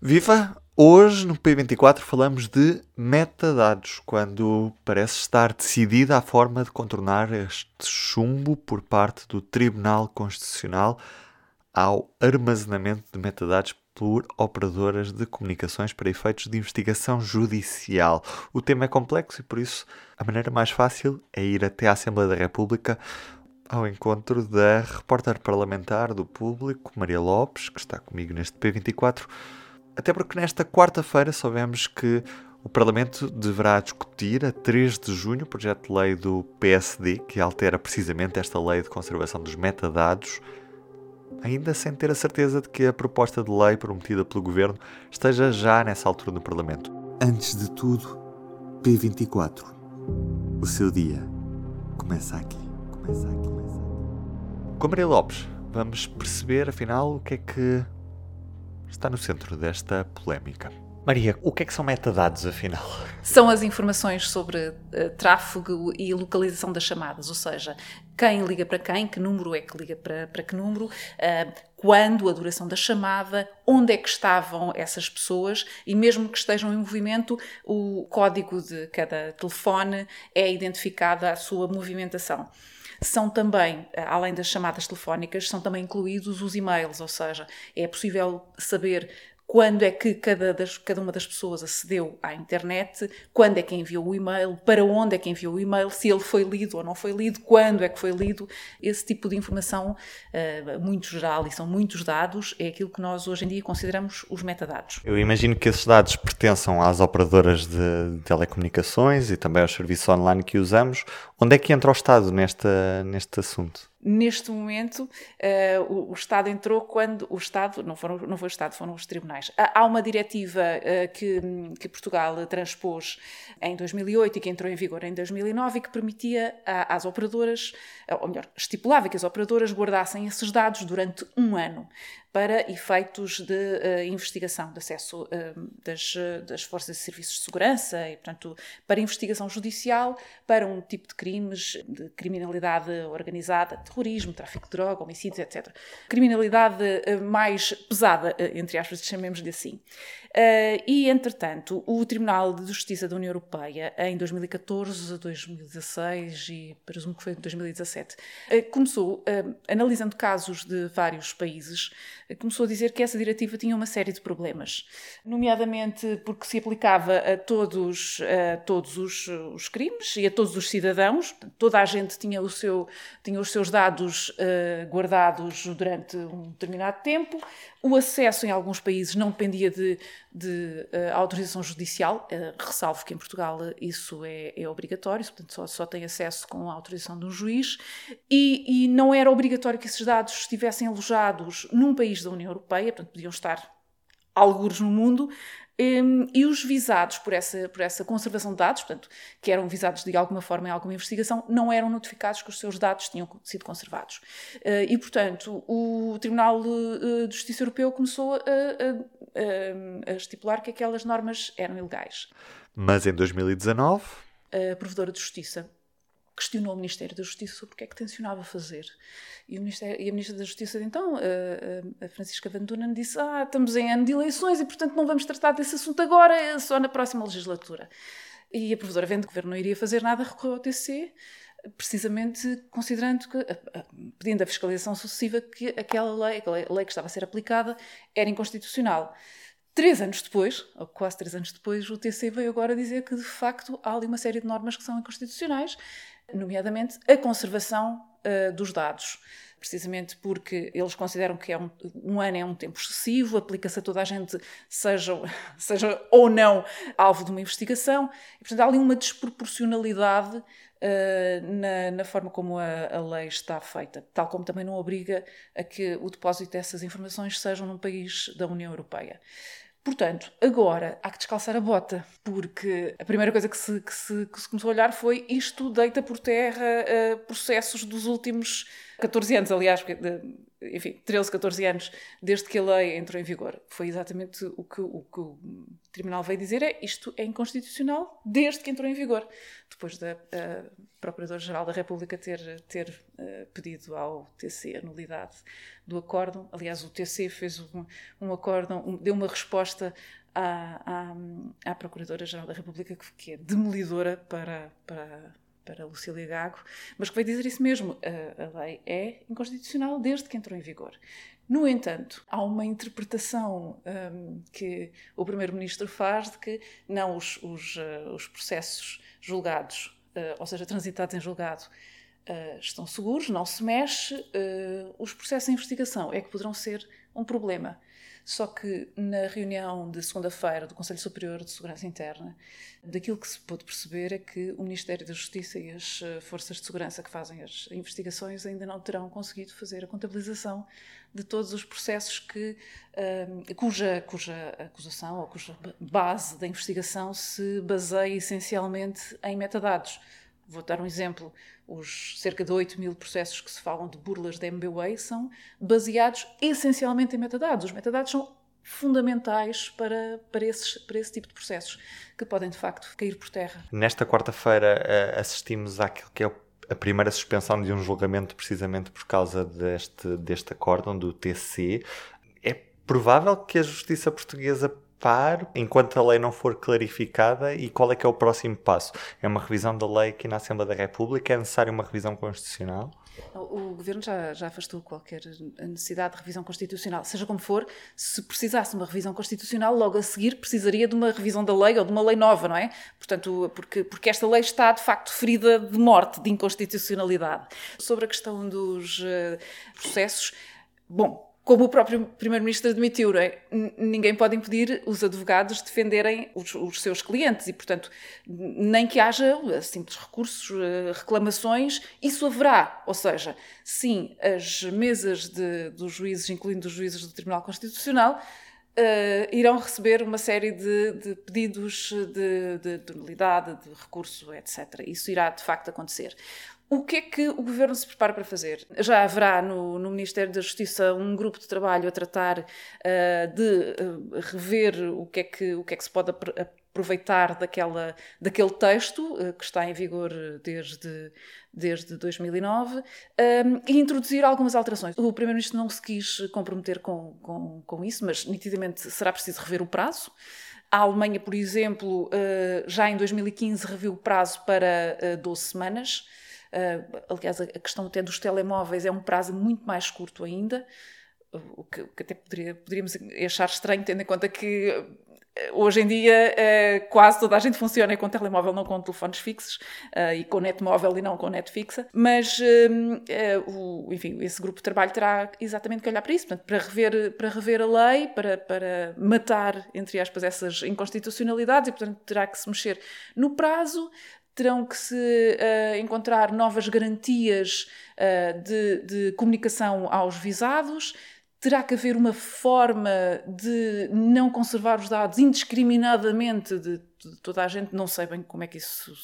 Viva! Hoje no P24 falamos de metadados, quando parece estar decidida a forma de contornar este chumbo por parte do Tribunal Constitucional ao armazenamento de metadados por operadoras de comunicações para efeitos de investigação judicial. O tema é complexo e por isso a maneira mais fácil é ir até à Assembleia da República ao encontro da repórter parlamentar do Público, Maria Lopes, que está comigo neste P24 até porque nesta quarta-feira soubemos que o Parlamento deverá discutir a 3 de junho o projeto de lei do PSD que altera precisamente esta lei de conservação dos metadados, ainda sem ter a certeza de que a proposta de lei prometida pelo governo esteja já nessa altura no Parlamento. Antes de tudo, P24. O seu dia começa aqui. Começa aqui. Começa aqui. Com Maria Lopes, vamos perceber afinal o que é que está no centro desta polémica. Maria, o que é que são metadados, afinal? São as informações sobre uh, tráfego e localização das chamadas, ou seja, quem liga para quem, que número é que liga para, para que número, uh, quando, a duração da chamada, onde é que estavam essas pessoas e, mesmo que estejam em movimento, o código de cada telefone é identificado a sua movimentação são também, eh, além das chamadas telefónicas, são também incluídos os e-mails, ou seja, é possível saber quando é que cada, das, cada uma das pessoas acedeu à internet, quando é que enviou o e-mail, para onde é que enviou o e-mail, se ele foi lido ou não foi lido, quando é que foi lido. Esse tipo de informação, uh, muito geral e são muitos dados, é aquilo que nós hoje em dia consideramos os metadados. Eu imagino que esses dados pertençam às operadoras de telecomunicações e também aos serviços online que usamos. Onde é que entra o Estado nesta, neste assunto? Neste momento, uh, o, o, Estado entrou quando o Estado, não, foram, não foi o Estado, foram os tribunais. Há uma diretiva uh, que, que, Portugal transpôs em 2008 e que entrou em vigor em 2009 e que permitia às operadoras, ou melhor, estipulava que as operadoras guardassem esses dados durante um ano para efeitos de uh, investigação, de acesso uh, das, das forças e serviços de segurança e, portanto, para investigação judicial para um tipo de crimes, de criminalidade organizada, terrorismo, tráfico de droga, homicídios, etc. Criminalidade uh, mais pesada, entre aspas, chamemos-lhe assim. e, entretanto, o Tribunal de Justiça da União Europeia, em 2014, 2016 e presumo que foi em 2017, começou, analisando casos de vários países, começou a dizer que essa diretiva tinha uma série de problemas, nomeadamente porque se aplicava a todos, a todos os, os crimes e a todos os cidadãos, toda a gente tinha, o seu, tinha os seus dados uh, guardados durante um determinado tempo, o acesso em alguns países não dependia de, de uh, autorização judicial, uh, ressalvo que em Portugal isso é, é obrigatório, portanto só, só tem acesso com a autorização de um juiz, e, e não era obrigatório que esses dados estivessem alojados num país países da União Europeia, portanto, podiam estar algures no mundo, um, e os visados por essa, por essa conservação de dados, portanto, que eram visados de alguma forma em alguma investigação, não eram notificados que os seus dados tinham sido conservados. Uh, e, portanto, o Tribunal de, de Justiça Europeu começou a, a, a, estipular que aquelas normas eram ilegais. Mas em 2019. A Provedora de Justiça questionou o Ministério da Justiça sobre o que é que tencionava fazer. E, o Ministério, e a Ministra da Justiça, então, a, a Francisca Van disse: Ah, estamos em ano de eleições e, portanto, não vamos tratar desse assunto agora, é só na próxima legislatura. E a provedora, vendo que o governo não iria fazer nada, recorreu ao TC, precisamente considerando que, pedindo a fiscalização sucessiva, que aquela lei, aquela lei que estava a ser aplicada, era inconstitucional. Três anos depois, ou quase três anos depois, o TC veio agora dizer que, de facto, há ali uma série de normas que são inconstitucionais nomeadamente a conservação uh, dos dados. Precisamente porque eles consideram que é um, um ano é um tempo excessivo, aplica-se a toda a gente, seja, seja ou não alvo de uma investigação, e portanto há ali uma desproporcionalidade Uh, na, na, forma como a, a, lei está feita, tal como também não obriga a que o depósito dessas informações sejam num país da União Europeia. Portanto, agora há que descalçar a bota, porque a primeira coisa que se, que se, que se começou a olhar foi isto deita por terra uh, processos dos últimos 14 anos, aliás, porque, de, enfim, 13, 14 anos desde que a lei entrou em vigor. Foi exatamente o que o, que o Tribunal veio dizer: é isto é inconstitucional desde que entrou em vigor. Depois da Procuradora-Geral da República ter, ter uh, pedido ao TC a nulidade do acórdão. Aliás, o TC fez um, um acórdão, um, deu uma resposta à, à, à Procuradora-Geral da República que, que é demolidora para. para para Lucília Gago, mas que vai dizer isso mesmo. A, a lei é inconstitucional desde que entrou em vigor. No entanto, há uma interpretação um, que o Primeiro-Ministro faz de que não os, os, uh, os processos julgados, uh, ou seja, transitados em julgado, uh, estão seguros, não se mexe, os processos de investigação é que poderão ser um problema. Só que na reunião de segunda-feira do Conselho Superior de Segurança Interna, daquilo que se pôde perceber é que o Ministério da Justiça e as eh, forças de segurança que fazem as investigações ainda não terão conseguido fazer a contabilização de todos os processos que, uh, cuja, cuja acusação ou cuja base da investigação se baseia essencialmente em metadados. Vou dar um exemplo. Os cerca de 8 mil processos que se falam de burlas da MBWay são baseados essencialmente em metadados. Os metadados são fundamentais para, para, esses, para esse tipo de processos, que podem de facto cair por terra. Nesta quarta-feira uh, assistimos àquilo que é a primeira suspensão de um julgamento precisamente por causa deste, deste acórdão do TC. É provável que a justiça portuguesa par enquanto a lei não for clarificada e qual é que é o próximo passo? É uma revisão da lei aqui na Assembleia da República? É necessária uma revisão constitucional? O Governo já, já afastou qualquer necessidade de revisão constitucional. Seja como for, se precisasse uma revisão constitucional, logo a seguir precisaria de uma revisão da lei ou de uma lei nova, não é? Portanto, porque, porque esta lei está de facto ferida de morte, de inconstitucionalidade. Sobre a questão dos uh, processos, bom, como o próprio Primeiro-Ministro admitiu, é? ninguém pode impedir os advogados defenderem os, os, seus clientes e, portanto, nem que haja simples recursos, eh, reclamações, isso haverá. Ou seja, sim, as mesas de, dos juízes, incluindo os juízes do Tribunal Constitucional, Uh, irão receber uma série de, de pedidos de, de, de, nulidade, de recurso, etc. Isso irá de facto acontecer. O que é que o governo se prepara para fazer? Já haverá no, no Ministério da Justiça um grupo de trabalho a tratar uh, de uh, rever o que, é que, o que é que se pode aproveitar daquela, daquele texto uh, que está em vigor desde, desde 2009 e introduzir algumas alterações. O Primeiro-Ministro não se quis comprometer com, com, com isso, mas nitidamente será preciso rever o prazo. A Alemanha, por exemplo, já em 2015 reviu o prazo para 12 semanas. Uh, aliás, a questão até dos telemóveis é um prazo muito mais curto ainda, o que, que até poderia, poderíamos achar estranho, tendo em conta que ah, hoje em dia uh, quase toda a gente funciona com telemóvel, não com telefones fixos, e com net móvel e não com net fixa, mas o, enfim, esse grupo de trabalho terá exatamente que olhar para isso, portanto, para rever, para rever a lei, para, para matar, entre aspas, essas inconstitucionalidades, e portanto terá que se mexer no prazo, terão que se uh, encontrar novas garantias uh, de, de, comunicação aos visados, terá que haver uma forma de não conservar os dados indiscriminadamente de, de toda a gente, não sei bem como é que isso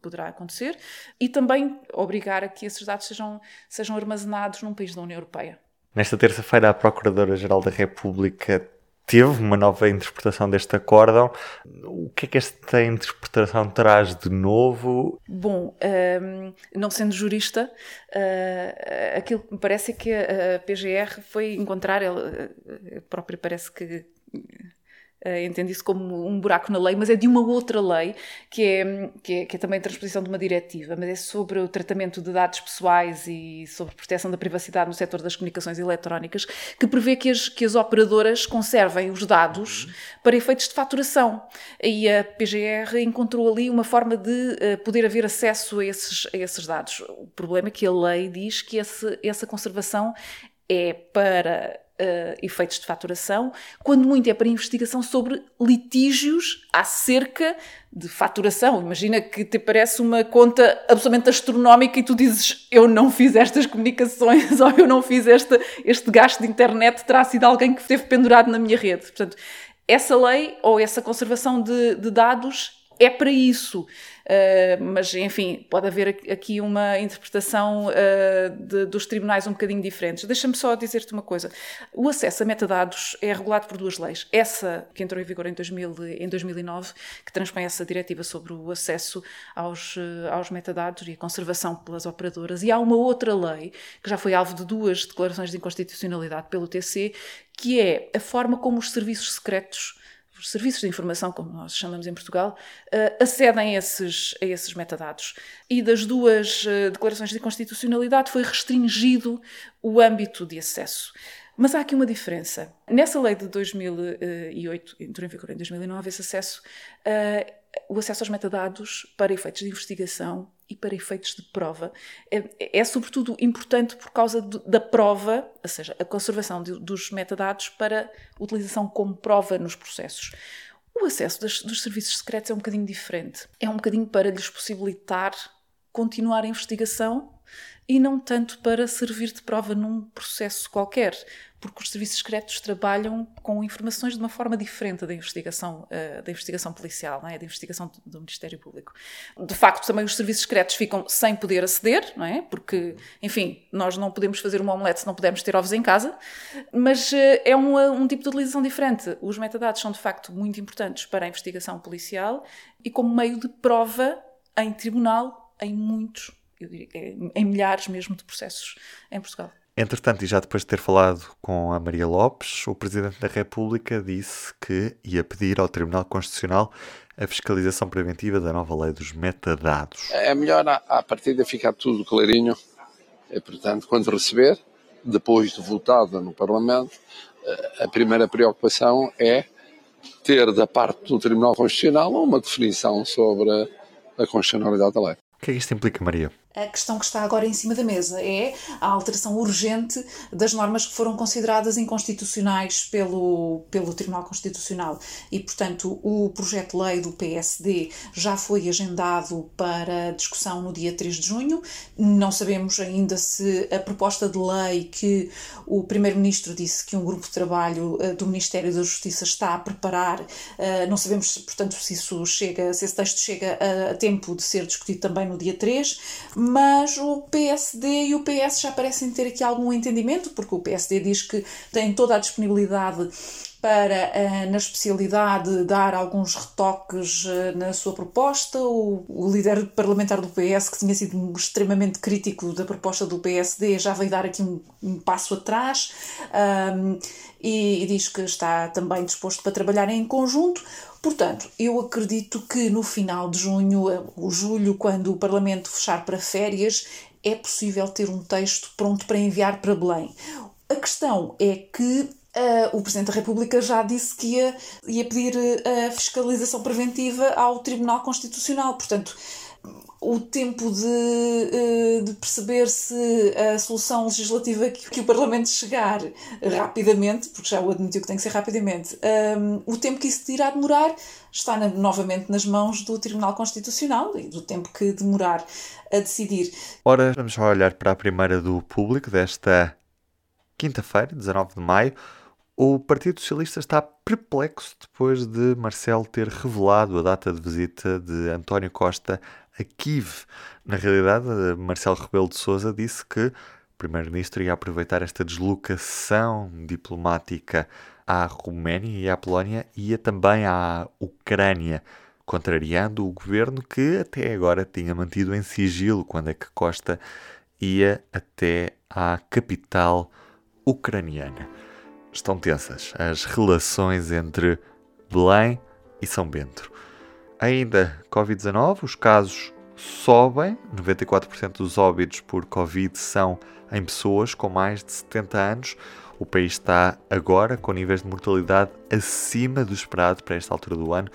poderá acontecer, e também obrigar a que esses dados sejam, sejam armazenados num país da União Europeia. Nesta terça-feira, a Procuradora-Geral da República teve uma nova interpretação deste acórdão. O que é que esta interpretação traz de novo? Bom, um, ehm, não sendo jurista, uh, aquilo que me parece é que a PGR foi encontrar, ela própria parece que uh, entende isso como um buraco na lei, mas é de uma outra lei, que é, que é, que é também a transposição de uma diretiva, mas é sobre o tratamento de dados pessoais e sobre proteção da privacidade no setor das comunicações eletrónicas, que prevê que as, que as operadoras conservem os dados para efeitos de faturação. E a PGR encontrou ali uma forma de uh, poder haver acesso a esses, a esses dados. O problema é que a lei diz que esse, essa conservação é para uh, efeitos de faturação, quando muito é para investigação sobre litígios acerca de faturação. Imagina que te parece uma conta absolutamente astronómica e tu dizes eu não fiz estas comunicações ou eu não fiz este, este gasto de internet, terá sido alguém que esteve pendurado na minha rede. Portanto, essa lei ou essa conservação de, de dados é para isso. Uh, mas, enfim, pode haver aqui uma interpretação uh, de, dos tribunais um bocadinho diferentes. Deixa-me só dizer-te uma coisa. O acesso a metadados é regulado por duas leis. Essa, que entrou em vigor em, 2000, em 2009, que transpõe essa diretiva sobre o acesso aos, uh, aos metadados e a conservação pelas operadoras. E há uma outra lei, que já foi alvo de duas declarações de inconstitucionalidade pelo TC, que é a forma como os serviços secretos os serviços de informação, como nós chamamos em Portugal, uh, acedem a esses, a esses metadados. E das duas uh, declarações de constitucionalidade foi restringido o âmbito de acesso. Mas há aqui uma diferença. Nessa lei de 2008, entrou em vigor em 2009, esse acesso, uh, o acesso aos metadados para efeitos de investigação e para efeitos de prova é, é sobretudo importante por causa do, da prova, ou seja, a conservação de, dos metadados para utilização como prova nos processos. O acesso das, dos serviços secretos é um bocadinho diferente. É um bocadinho para lhes possibilitar continuar a investigação e não tanto para servir de prova num processo qualquer porque os serviços secretos trabalham com informações de uma forma diferente da investigação, uh, da investigação policial, não é? da investigação do Ministério Público. De facto, também os serviços secretos ficam sem poder aceder, não é? Porque, enfim, nós não podemos fazer uma omelete se não pudermos ter ovos em casa, mas uh, é um, um tipo de utilização diferente. Os metadados são, de facto, muito importantes para a investigação policial e como meio de prova em tribunal em muitos, eu diria, em milhares mesmo de processos em Portugal. Entretanto, e já depois de ter falado com a Maria Lopes, o Presidente da República disse que ia pedir ao Tribunal Constitucional a fiscalização preventiva da nova lei dos metadados. É melhor, à partida, ficar tudo clarinho. E, portanto, quando receber, depois de votada no Parlamento, eh, a primeira preocupação é ter da parte do Tribunal Constitucional uma definição sobre a constitucionalidade da lei. O que é que isto implica, Maria? A questão que está agora em cima da mesa é a alteração urgente das normas que foram consideradas inconstitucionais pelo, pelo Tribunal Constitucional. E, portanto, o projeto de lei do PSD já foi agendado para discussão no dia 3 de junho. Não sabemos ainda se a proposta de lei que o Primeiro-Ministro disse que um grupo de trabalho uh, do Ministério da Justiça está a preparar, uh, não sabemos, portanto, se isso chega, se esse texto chega a tempo de ser discutido também no dia 3 mas o PSD e o PS já parecem ter aqui algum entendimento, porque o PSD diz que tem toda a disponibilidade para, eh, na especialidade, dar alguns retoques eh, na sua proposta. O, o, líder parlamentar do PS, que tinha sido extremamente crítico da proposta do PSD, já veio dar aqui um, um passo atrás um, e, e diz que está também disposto para trabalhar em conjunto. Portanto, eu acredito que no final de junho, eh, ou julho, quando o Parlamento fechar para férias, é possível ter um texto pronto para enviar para Belém. A questão é que uh, o Presidente da República já disse que ia, ia pedir uh, a fiscalização preventiva ao Tribunal Constitucional. Portanto, o tempo de, eh, de, perceber se a solução legislativa que, que, o Parlamento chegar rapidamente, porque já o admitiu que tem que ser rapidamente, um, o tempo que isso irá demorar está na, novamente nas mãos do Tribunal Constitucional e do tempo que demorar a decidir. Ora, vamos olhar para a primeira do público desta quinta-feira, 19 de maio. O Partido Socialista está perplexo depois de Marcelo ter revelado a data de visita de António Costa a Kiev. Na realidade, Marcelo Rebelo de Sousa disse que o Primeiro-Ministro ia aproveitar esta deslocação diplomática à Roménia e à Polónia e ia também à Ucrânia, contrariando o governo que até agora tinha mantido em sigilo quando é que Costa ia até à capital ucraniana. Estão tensas as relações entre Belém e São Bento. Ainda Covid-19, os casos sobem, 94% dos óbitos por Covid são em pessoas com mais de 70 anos. O país está agora com níveis de mortalidade acima do esperado para esta altura do ano,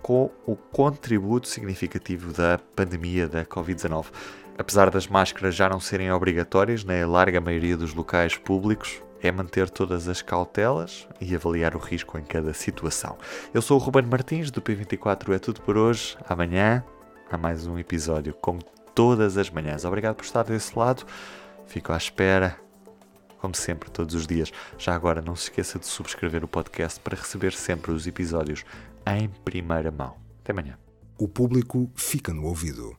com o contributo significativo da pandemia da Covid-19. Apesar das máscaras já não serem obrigatórias na larga maioria dos locais públicos, é manter todas as cautelas e avaliar o risco em cada situação. Eu sou o Ruben Martins, do P24 é tudo por hoje. Amanhã há mais um episódio, como todas as manhãs. Obrigado por estar desse lado. Fico à espera, como sempre, todos os dias. Já agora, não se esqueça de subscrever o podcast para receber sempre os episódios em primeira mão. Até amanhã. o público fica no ouvido.